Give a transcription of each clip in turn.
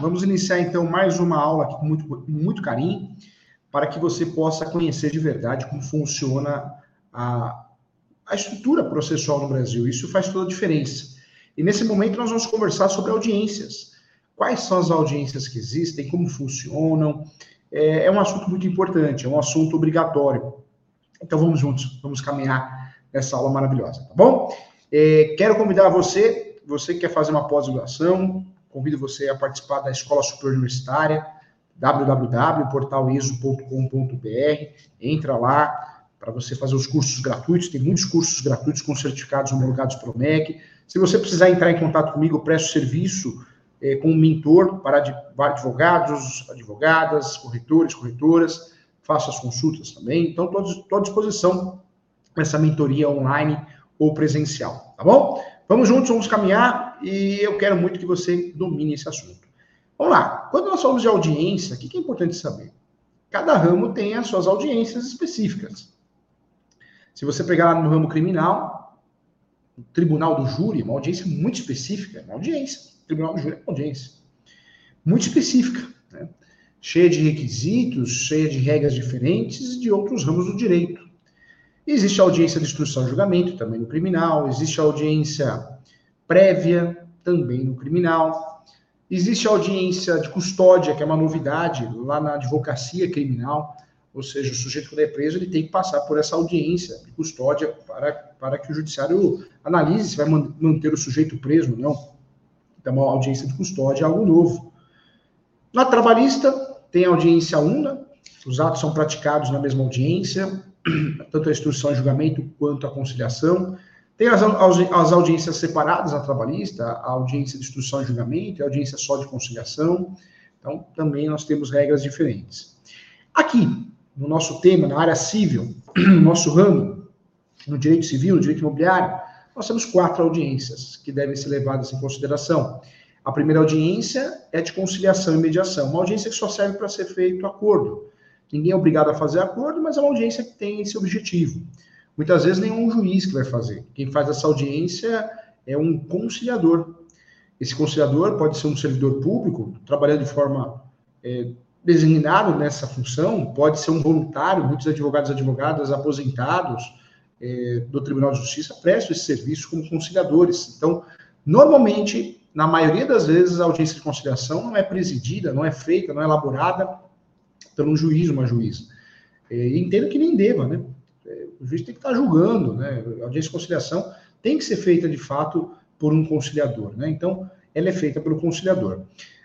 Vamos iniciar então mais uma aula aqui com muito, muito carinho, para que você possa conhecer de verdade como funciona a, a estrutura processual no Brasil. Isso faz toda a diferença. E nesse momento nós vamos conversar sobre audiências. Quais são as audiências que existem, como funcionam. É, é um assunto muito importante, é um assunto obrigatório. Então vamos juntos, vamos caminhar nessa aula maravilhosa, tá bom? É, quero convidar você, você que quer fazer uma pós-graduação, convido você a participar da Escola Superior Universitária, www.portaliso.com.br. Entra lá para você fazer os cursos gratuitos, tem muitos cursos gratuitos com certificados homologados para o MEC. Se você precisar entrar em contato comigo, eu presto serviço é, com um mentor para advogados, advogadas, corretores, corretoras, faço as consultas também. Então, estou à disposição essa mentoria online ou presencial, tá bom? Vamos juntos, vamos caminhar e eu quero muito que você domine esse assunto. Vamos lá. Quando nós falamos de audiência, o que é importante saber? Cada ramo tem as suas audiências específicas. Se você pegar lá no ramo criminal, o tribunal do júri, uma audiência muito específica, uma audiência. O tribunal do júri é uma audiência muito específica, né? cheia de requisitos, cheia de regras diferentes de outros ramos do direito. Existe a audiência de instrução e julgamento, também no criminal. Existe a audiência prévia, também no criminal. Existe a audiência de custódia, que é uma novidade lá na advocacia criminal. Ou seja, o sujeito, quando é preso, ele tem que passar por essa audiência de custódia para, para que o judiciário analise se vai manter o sujeito preso ou não. Então, uma audiência de custódia é algo novo. Na trabalhista, tem a audiência una, os atos são praticados na mesma audiência, tanto a instrução e julgamento quanto a conciliação. Tem as, as audiências separadas na trabalhista, a audiência de instrução e julgamento, a audiência só de conciliação. Então, também nós temos regras diferentes. Aqui, no nosso tema, na área civil, no nosso ramo, no direito civil, no direito imobiliário, nós temos quatro audiências que devem ser levadas em consideração. A primeira audiência é de conciliação e mediação, uma audiência que só serve para ser feito acordo. Ninguém é obrigado a fazer acordo, mas é uma audiência que tem esse objetivo. Muitas vezes nem um juiz que vai fazer. Quem faz essa audiência é um conciliador. Esse conciliador pode ser um servidor público, trabalhando de forma é, designado nessa função, pode ser um voluntário, muitos advogados e advogadas aposentados é, do Tribunal de Justiça prestam esse serviço como conciliadores. Então, normalmente, na maioria das vezes, a audiência de conciliação não é presidida, não é feita, não é elaborada pelo juiz, uma juíza. É, e entendo que nem deva, né? É, o juiz tem que estar julgando, né? A audiência de conciliação tem que ser feita, de fato, por um conciliador, né? Então, ela é feita pelo conciliador.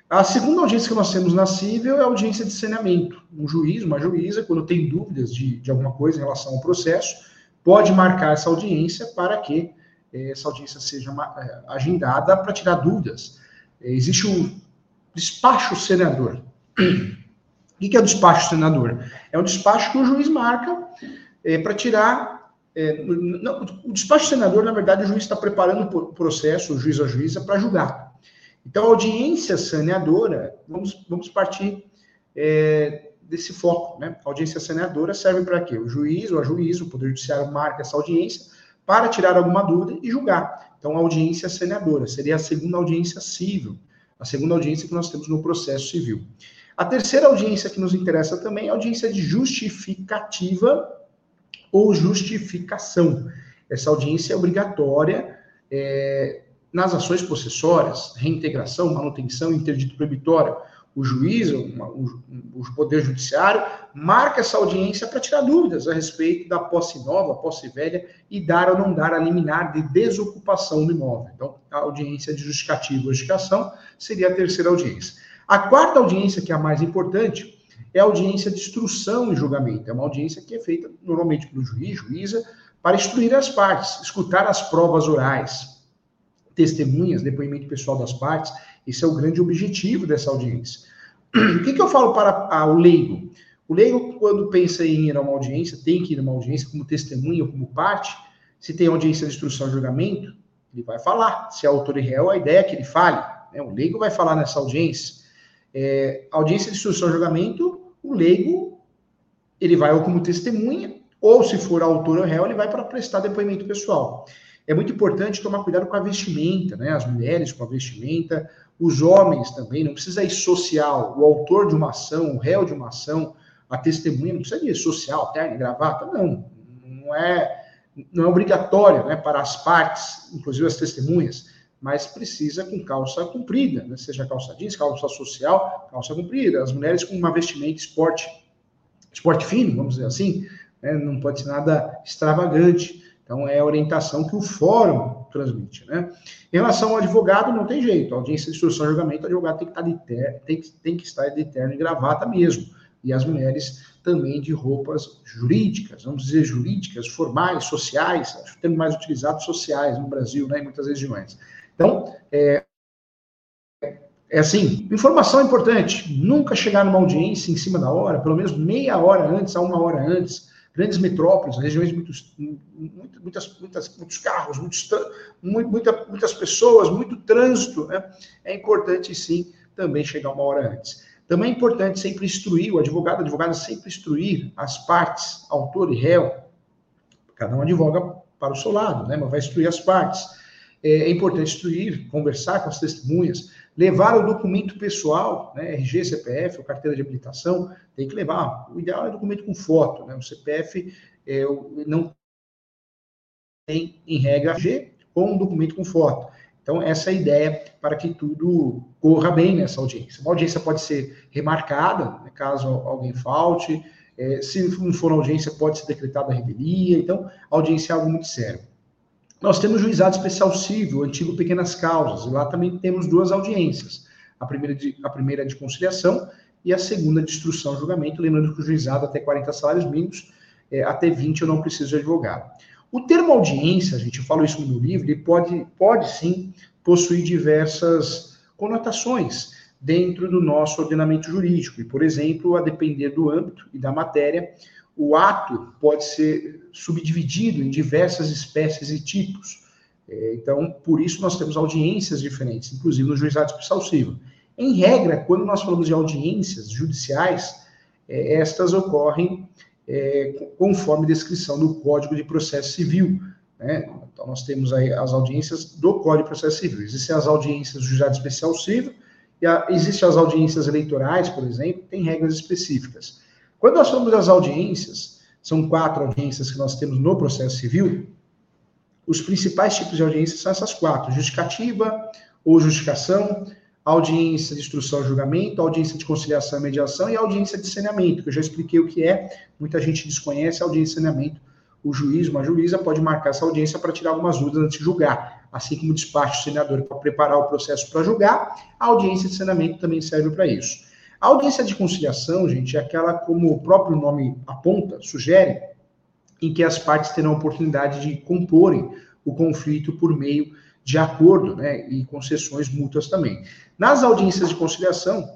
A segunda audiência que nós temos na cível é a audiência de saneamento. Um juiz, uma juíza, quando tem dúvidas de, de alguma coisa em relação ao processo, pode marcar essa audiência para que eh, essa audiência seja eh, agendada para tirar dúvidas. Existe o despacho senador. O que é o despacho senador? É um despacho que o juiz marca é, para tirar. É, não, o despacho senador, na verdade, o juiz está preparando o processo, o juiz a juíza, para julgar. Então, a audiência saneadora, vamos, vamos partir é, desse foco. Né? A audiência saneadora serve para quê? O juiz ou a juíza, o Poder Judiciário marca essa audiência para tirar alguma dúvida e julgar. Então, a audiência saneadora seria a segunda audiência civil, a segunda audiência que nós temos no processo civil. A terceira audiência que nos interessa também é a audiência de justificativa ou justificação. Essa audiência é obrigatória é, nas ações possessórias, reintegração, manutenção, interdito proibitório. O juiz, o, o, o Poder Judiciário, marca essa audiência para tirar dúvidas a respeito da posse nova, posse velha e dar ou não dar a liminar de desocupação do imóvel. Então, a audiência de justificativa ou justificação seria a terceira audiência. A quarta audiência, que é a mais importante, é a audiência de instrução e julgamento. É uma audiência que é feita normalmente pelo juiz, juíza, para instruir as partes, escutar as provas orais, testemunhas, depoimento pessoal das partes. Esse é o grande objetivo dessa audiência. O que, que eu falo para o leigo? O leigo, quando pensa em ir a uma audiência, tem que ir a uma audiência como testemunha ou como parte. Se tem audiência de instrução e julgamento, ele vai falar. Se é autor e réu, a ideia é que ele fale. Né? O leigo vai falar nessa audiência. É, audiência de instrução e julgamento, o leigo, ele vai ou como testemunha, ou se for autor ou réu, ele vai para prestar depoimento pessoal. É muito importante tomar cuidado com a vestimenta, né? As mulheres com a vestimenta, os homens também, não precisa ir social. O autor de uma ação, o réu de uma ação, a testemunha, não precisa ir social, terno, gravata, não. Não é, não é obrigatório né, para as partes, inclusive as testemunhas, mas precisa com calça comprida, né? seja calça jeans, calça social, calça comprida. As mulheres com uma vestimenta esporte, esporte fino, vamos dizer assim, né? não pode ser nada extravagante. Então, é a orientação que o fórum transmite, né? Em relação ao advogado, não tem jeito. A audiência de instrução e julgamento, o advogado tem que estar de terno, tem que, tem que estar de terno e gravata mesmo. E as mulheres também de roupas jurídicas, vamos dizer jurídicas, formais, sociais, acho que mais utilizado sociais no Brasil, né, em muitas regiões. Então, é, é assim, informação importante, nunca chegar numa audiência em cima da hora, pelo menos meia hora antes, a uma hora antes, grandes metrópoles, regiões muitos, muitas, muitas, muitos carros, muitos, muita, muitas pessoas, muito trânsito, né? é importante sim também chegar uma hora antes. Também é importante sempre instruir, o advogado, a advogada sempre instruir as partes, autor e réu, cada um advoga para o seu lado, né? mas vai instruir as partes. É, é importante instruir, conversar com as testemunhas, levar o documento pessoal, né, RG, CPF, ou carteira de habilitação, tem que levar. O ideal é documento com foto, né? O CPF é, não tem, em regra, RG ou um documento com foto. Então, essa é a ideia para que tudo corra bem nessa audiência. Uma audiência pode ser remarcada, né, caso alguém falte. É, se não for audiência, pode ser decretada a revelia. Então, a audiência é algo muito sério. Nós temos juizado especial civil, antigo pequenas causas, e lá também temos duas audiências. A primeira de, a primeira de conciliação e a segunda de instrução julgamento, lembrando que o juizado até 40 salários mínimos, é, até 20 eu não preciso de advogado. O termo audiência, gente fala isso no meu livro, ele pode, pode sim possuir diversas conotações dentro do nosso ordenamento jurídico. E, por exemplo, a depender do âmbito e da matéria, o ato pode ser subdividido em diversas espécies e tipos. É, então, por isso nós temos audiências diferentes, inclusive no juizado especial civil. Em regra, quando nós falamos de audiências judiciais, é, estas ocorrem é, conforme descrição do Código de Processo Civil. Né? Então, nós temos aí as audiências do Código de Processo Civil. Existem as audiências do juizado especial civil, e a, existem as audiências eleitorais, por exemplo, tem regras específicas. Quando nós falamos das audiências, são quatro audiências que nós temos no processo civil, os principais tipos de audiências são essas quatro: justificativa ou justificação, audiência de instrução e julgamento, audiência de conciliação e mediação e audiência de saneamento, que eu já expliquei o que é, muita gente desconhece a audiência de saneamento. O juiz, uma juíza, pode marcar essa audiência para tirar algumas dúvidas antes de julgar, assim como o despacho do senador para preparar o processo para julgar, a audiência de saneamento também serve para isso. A audiência de conciliação, gente, é aquela, como o próprio nome aponta, sugere, em que as partes terão a oportunidade de comporem o conflito por meio de acordo né, e concessões mútuas também. Nas audiências de conciliação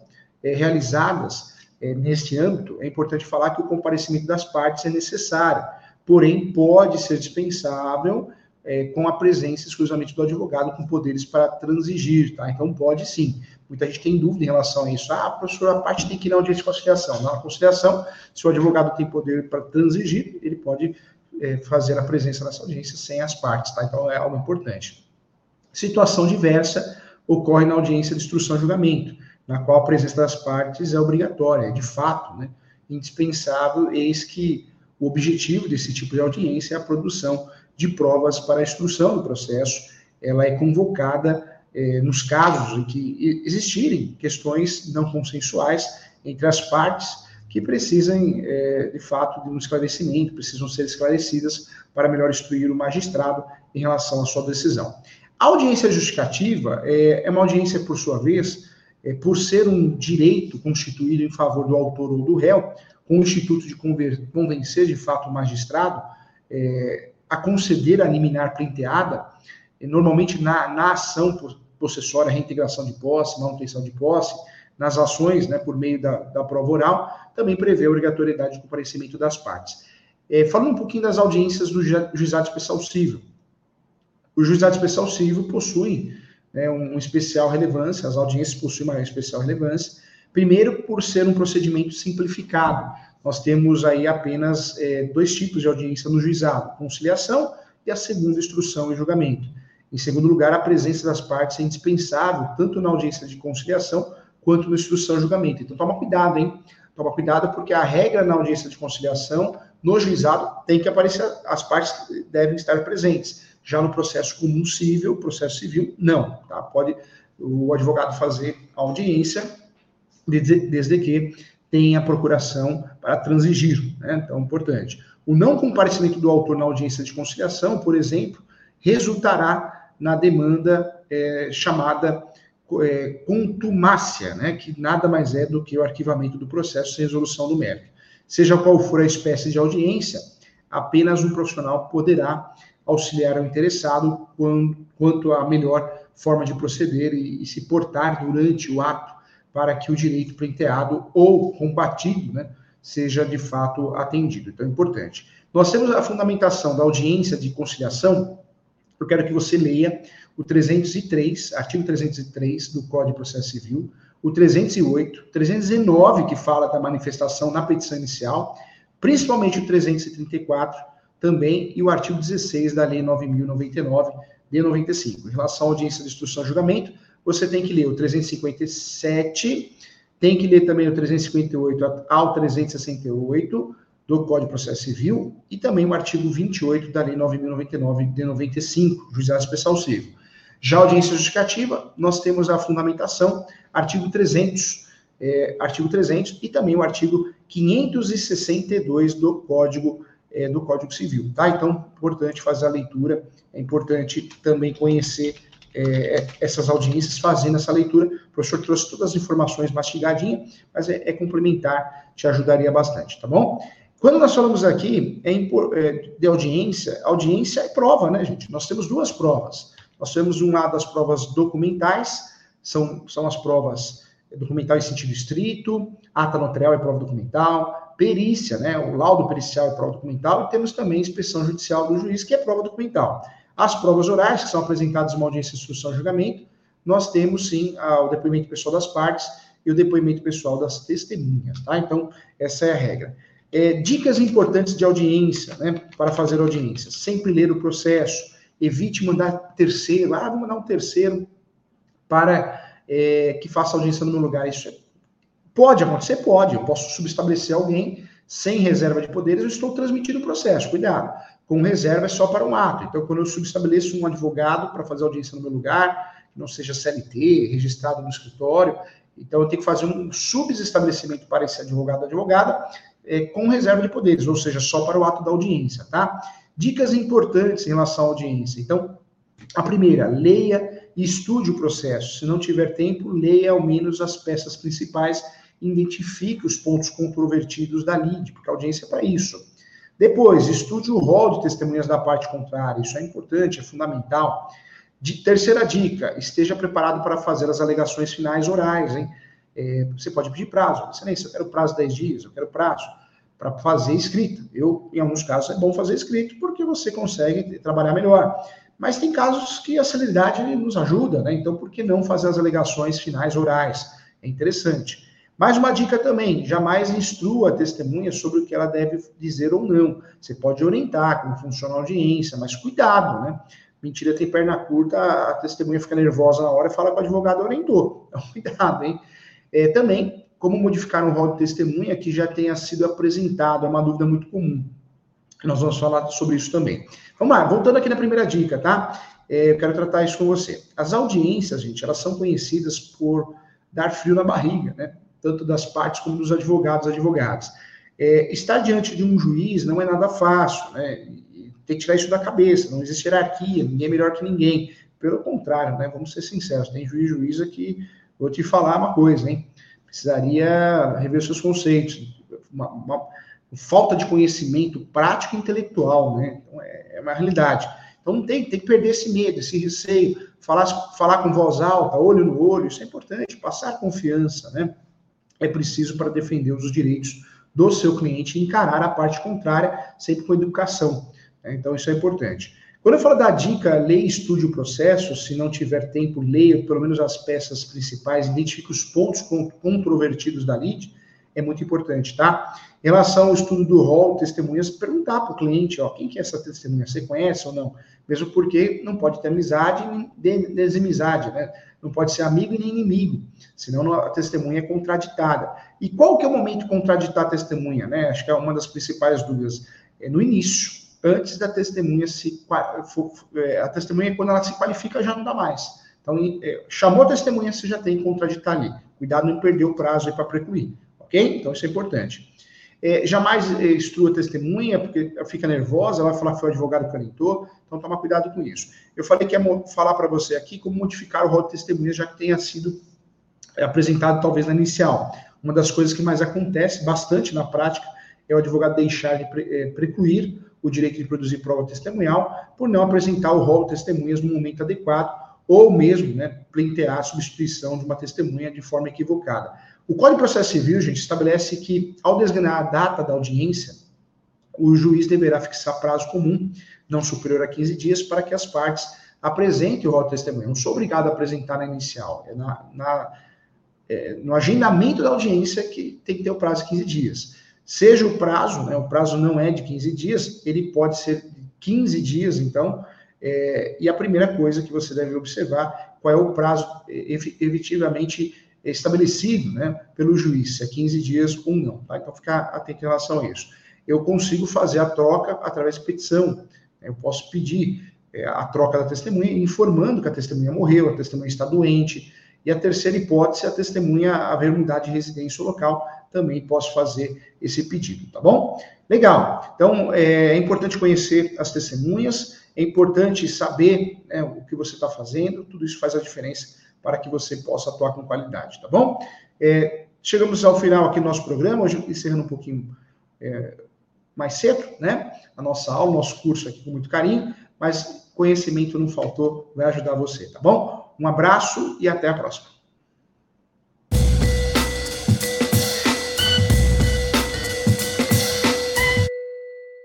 é, realizadas é, neste âmbito, é importante falar que o comparecimento das partes é necessário, porém pode ser dispensável é, com a presença exclusivamente do advogado com poderes para transigir, tá? Então pode sim. Muita gente tem dúvida em relação a isso. Ah, professor, a parte tem que ir na audiência de conciliação. Na conciliação, se o advogado tem poder para transigir, ele pode é, fazer a presença nessa audiência sem as partes, tá? Então é algo importante. Situação diversa ocorre na audiência de instrução e julgamento, na qual a presença das partes é obrigatória, é de fato, né? Indispensável, eis que o objetivo desse tipo de audiência é a produção de provas para a instrução do processo. Ela é convocada é, nos casos em que existirem questões não consensuais entre as partes que precisam, é, de fato, de um esclarecimento, precisam ser esclarecidas para melhor instruir o magistrado em relação à sua decisão. A audiência justificativa é, é uma audiência, por sua vez, por ser um direito constituído em favor do autor ou do réu, com o instituto de convencer de fato o magistrado a conceder a liminar prenteada, normalmente na, na ação possessória, reintegração de posse, manutenção de posse, nas ações, né, por meio da, da prova oral, também prevê a obrigatoriedade de comparecimento das partes. É, falando um pouquinho das audiências do juizado especial civil. O juizado especial civil possui né, um, especial relevância, as audiências possuem uma especial relevância, primeiro por ser um procedimento simplificado. Nós temos aí apenas é, dois tipos de audiência no juizado, conciliação e a segunda, instrução e julgamento. Em segundo lugar, a presença das partes é indispensável, tanto na audiência de conciliação quanto na instrução e julgamento. Então, toma cuidado, hein? Toma cuidado, porque a regra na audiência de conciliação, no juizado, tem que aparecer, as partes devem estar presentes. Já no processo comum civil, processo civil, não, tá? Pode o advogado fazer a audiência, desde, desde que tenha procuração para transigir, né? Então, importante. O não comparecimento do autor na audiência de conciliação, por exemplo, resultará na demanda é, chamada é, contumácia, né, que nada mais é do que o arquivamento do processo sem resolução do mérito. Seja qual for a espécie de audiência, apenas um profissional poderá auxiliar ao interessado quando, quanto à melhor forma de proceder e, e, se portar durante o ato para que o direito pleiteado ou combatido né, seja de fato atendido. Então, é importante. Nós temos a fundamentação da audiência de conciliação eu quero que você leia o 303, artigo 303 do Código de Processo Civil, o 308, 319, que fala da manifestação na petição inicial, principalmente o 334 também, e o artigo 16 da Lei 9.099 de 95. Em relação à audiência de instrução e julgamento, você tem que ler o 357, tem que ler também o 358 ao 368, do Código de Processo Civil e também o artigo 28 da Lei 9.099 de 95, Juizado Especial Civil. Já a audiência justificativa, nós temos a fundamentação, artigo 300, é, artigo 300 e também o artigo 562 do Código é, do Código Civil, tá? Então, importante fazer a leitura, é importante também conhecer é, essas audiências, fazendo essa leitura. O professor trouxe todas as informações mastigadinhas, mas é, é complementar, te ajudaria bastante, tá bom? Quando nós falamos aqui é, é, de audiência, audiência é prova, né, gente? Nós temos duas provas. Nós temos um lado das provas documentais, são, são as provas documental em sentido estrito, ata notarial é prova documental, perícia, né? O laudo pericial é prova documental, e temos também inspeção judicial do juiz, que é prova documental. As provas orais, que são apresentadas em uma audiência de instrução e julgamento, nós temos sim o depoimento pessoal das partes e o depoimento pessoal das testemunhas, tá? Então, essa é a regra. É, dicas importantes de audiência, né, para fazer audiência. Sempre ler o processo, evite mandar terceiro, ah, vou mandar um terceiro para é, que faça audiência no meu lugar. Isso é, pode acontecer? Pode. Eu posso subestabelecer alguém sem reserva de poderes, eu estou transmitindo o processo. Cuidado. Com reserva é só para um ato. Então, quando eu subestabeleço um advogado para fazer audiência no meu lugar, que não seja CLT, registrado no escritório, então eu tenho que fazer um subestabelecimento para esse advogado advogada, é, com reserva de poderes, ou seja, só para o ato da audiência, tá? Dicas importantes em relação à audiência. Então, a primeira, leia e estude o processo. Se não tiver tempo, leia ao menos as peças principais, identifique os pontos controvertidos da lide, porque a audiência é para isso. Depois, estude o rol de testemunhas da parte contrária. Isso é importante, é fundamental. De, terceira dica, esteja preparado para fazer as alegações finais orais, hein? É, você pode pedir prazo. Excelência, eu quero prazo de 10 dias, eu quero prazo para fazer escrita. Eu, em alguns casos, é bom fazer escrito porque você consegue trabalhar melhor. Mas tem casos que a celeridade nos ajuda, né? Então, por que não fazer as alegações finais orais? É interessante. Mais uma dica também: jamais instrua a testemunha sobre o que ela deve dizer ou não. Você pode orientar como funciona a audiência, mas cuidado, né? Mentira tem perna curta, a testemunha fica nervosa na hora e fala que o advogado orientou. Então, cuidado, hein? É, também como modificar um rol de testemunha que já tenha sido apresentado, é uma dúvida muito comum. Nós vamos falar sobre isso também. Vamos lá, voltando aqui na primeira dica, tá? É, eu quero tratar isso com você. As audiências, gente, elas são conhecidas por dar frio na barriga, né? Tanto das partes como dos advogados advogadas. É, estar diante de um juiz não é nada fácil, né? Tem que tirar isso da cabeça, não existe hierarquia, ninguém é melhor que ninguém. Pelo contrário, né? Vamos ser sinceros, tem juiz e juíza que, vou te falar uma coisa, hein? precisaria rever seus conceitos. Uma, uma, falta de conhecimento prático e intelectual, né? Então, é, é, uma realidade. Então, tem, tem que perder esse medo, esse receio, falar, falar com voz alta, olho no olho, isso é importante, passar confiança, né? É preciso para defender os direitos do seu cliente e encarar a parte contrária, sempre com educação. Né? Então, isso é importante. Quando eu falo da dica, leia e estude o processo, se não tiver tempo, leia pelo menos as peças principais, identifique os pontos controvertidos da lide, é muito importante, tá? Em relação ao estudo do rol testemunhas, perguntar para o cliente, ó, quem que é essa testemunha? Você conhece ou não? Mesmo porque não pode ter amizade nem desamizade, né? Não pode ser amigo nem inimigo, senão a testemunha é contraditada. E qual que é o momento de contraditar a testemunha, né? Acho que é uma das principais dúvidas. É no início, antes da testemunha se... É, a testemunha, quando ela se qualifica, já não dá mais. Então, é, chamou a testemunha, você já tem que contraditar ali. Cuidado não perder o prazo para precluir, ok? Então, isso é importante. É, jamais é, instrua testemunha, porque fica nervosa, vai falar que foi o advogado que orientou, então toma cuidado com isso. Eu falei que ia falar para você aqui como modificar o rol de testemunha, já que tenha sido apresentado talvez na inicial. Uma das coisas que mais acontece bastante na prática é o advogado deixar de é, precluir o direito de produzir prova testemunhal por não apresentar o rol de testemunhas no momento adequado ou mesmo né, pleitear a substituição de uma testemunha de forma equivocada. O Código de Processo Civil, gente, estabelece que, ao designar a data da audiência, o juiz deverá fixar prazo comum, não superior a 15 dias, para que as partes apresentem o rol de testemunha. Não sou obrigado a apresentar na inicial, é, na, na, é no agendamento da audiência que tem que ter o prazo de 15 dias. Seja o prazo, né, o prazo não é de 15 dias, ele pode ser 15 dias, então, é, e a primeira coisa que você deve observar, qual é o prazo efetivamente estabelecido né, pelo juiz, se é 15 dias ou não. Tá? Então, ficar atento em relação a isso. Eu consigo fazer a troca através de petição. Eu posso pedir é, a troca da testemunha, informando que a testemunha morreu, a testemunha está doente. E a terceira hipótese, a testemunha haver unidade de residência local, também posso fazer esse pedido, tá bom? Legal. Então, é, é importante conhecer as testemunhas, é importante saber né, o que você está fazendo, tudo isso faz a diferença para que você possa atuar com qualidade, tá bom? É, chegamos ao final aqui do nosso programa, hoje encerrando um pouquinho é, mais cedo, né? A nossa aula, nosso curso aqui com muito carinho, mas conhecimento não faltou, vai ajudar você, tá bom? Um abraço e até a próxima.